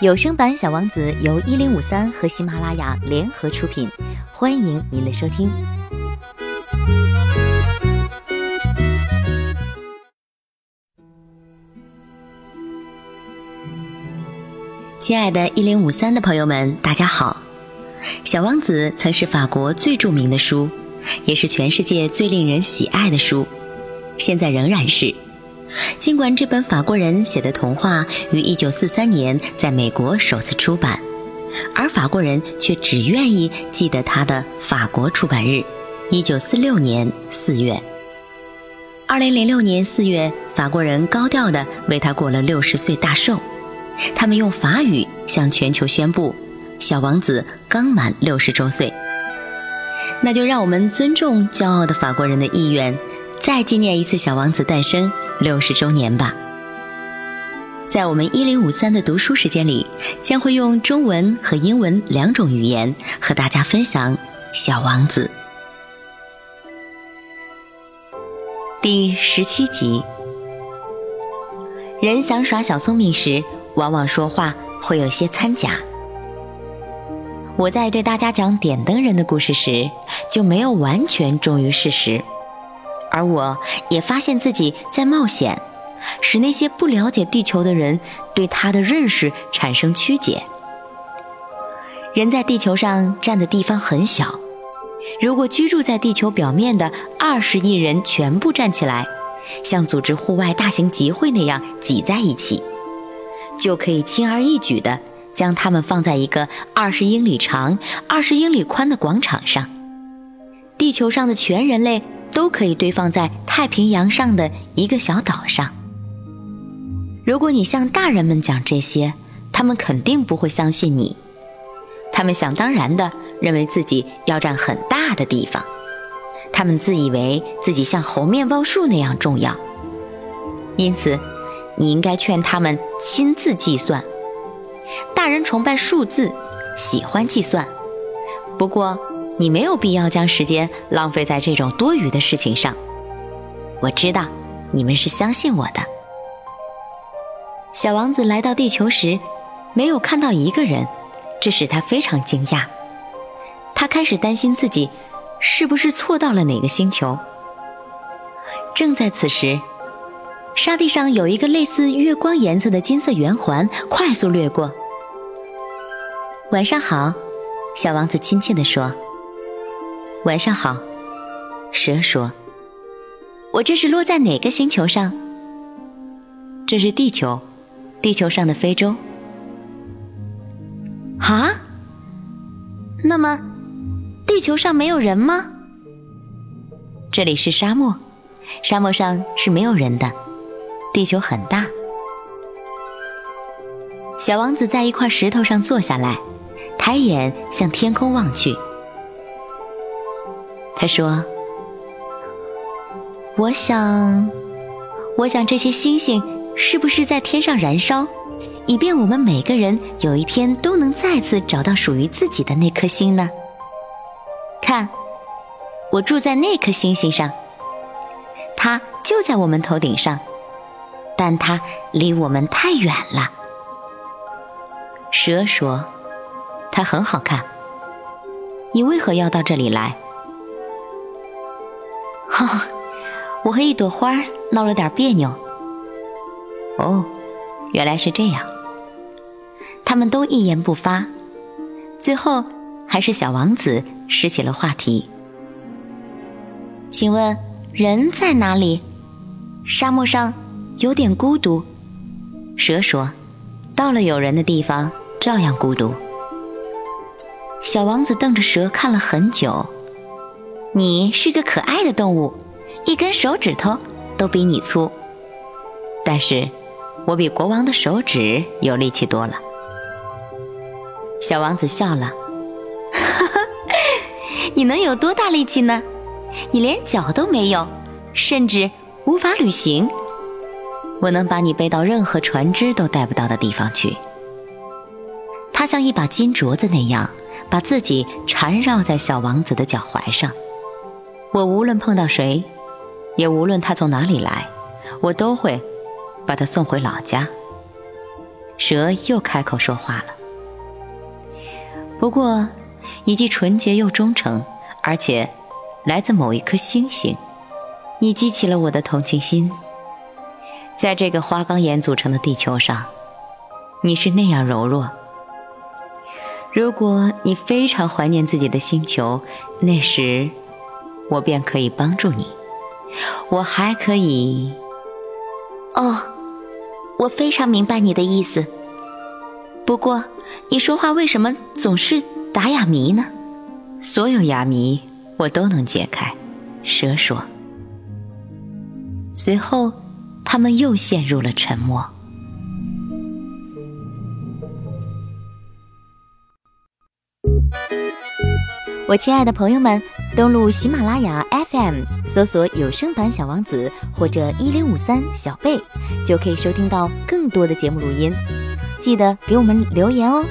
有声版《小王子》由一零五三和喜马拉雅联合出品，欢迎您的收听。亲爱的，一零五三的朋友们，大家好！《小王子》曾是法国最著名的书，也是全世界最令人喜爱的书，现在仍然是。尽管这本法国人写的童话于一九四三年在美国首次出版，而法国人却只愿意记得他的法国出版日——一九四六年四月。二零零六年四月，法国人高调地为他过了六十岁大寿，他们用法语向全球宣布：“小王子刚满六十周岁。”那就让我们尊重骄傲的法国人的意愿，再纪念一次小王子诞生。六十周年吧，在我们一零五三的读书时间里，将会用中文和英文两种语言和大家分享《小王子》第十七集。人想耍小聪明时，往往说话会有些掺假。我在对大家讲点灯人的故事时，就没有完全忠于事实。而我也发现自己在冒险，使那些不了解地球的人对它的认识产生曲解。人在地球上占的地方很小，如果居住在地球表面的二十亿人全部站起来，像组织户外大型集会那样挤在一起，就可以轻而易举地将他们放在一个二十英里长、二十英里宽的广场上。地球上的全人类。都可以堆放在太平洋上的一个小岛上。如果你向大人们讲这些，他们肯定不会相信你。他们想当然的认为自己要占很大的地方，他们自以为自己像猴面包树那样重要。因此，你应该劝他们亲自计算。大人崇拜数字，喜欢计算。不过。你没有必要将时间浪费在这种多余的事情上。我知道你们是相信我的。小王子来到地球时，没有看到一个人，这使他非常惊讶。他开始担心自己是不是错到了哪个星球。正在此时，沙地上有一个类似月光颜色的金色圆环快速掠过。晚上好，小王子亲切地说。晚上好，蛇说：“我这是落在哪个星球上？这是地球，地球上的非洲。啊？那么，地球上没有人吗？这里是沙漠，沙漠上是没有人的。地球很大。”小王子在一块石头上坐下来，抬眼向天空望去。他说：“我想，我想这些星星是不是在天上燃烧，以便我们每个人有一天都能再次找到属于自己的那颗星呢？看，我住在那颗星星上，它就在我们头顶上，但它离我们太远了。”蛇说：“它很好看，你为何要到这里来？”哈，我和一朵花闹了点别扭。哦，原来是这样。他们都一言不发，最后还是小王子拾起了话题。请问人在哪里？沙漠上有点孤独。蛇说：“到了有人的地方，照样孤独。”小王子瞪着蛇看了很久。你是个可爱的动物，一根手指头都比你粗，但是，我比国王的手指有力气多了。小王子笑了，哈哈，你能有多大力气呢？你连脚都没有，甚至无法旅行。我能把你背到任何船只都带不到的地方去。他像一把金镯子那样，把自己缠绕在小王子的脚踝上。我无论碰到谁，也无论他从哪里来，我都会把他送回老家。蛇又开口说话了。不过，你既纯洁又忠诚，而且来自某一颗星星，你激起了我的同情心。在这个花岗岩组成的地球上，你是那样柔弱。如果你非常怀念自己的星球，那时我便可以帮助你。我还可以……哦，我非常明白你的意思。不过，你说话为什么总是打哑谜呢？所有哑谜我都能解开，蛇说。随后，他们又陷入了沉默。我亲爱的朋友们，登录喜马拉雅 FM，搜索有声版《小王子》或者一零五三小贝，就可以收听到更多的节目录音。记得给我们留言哦。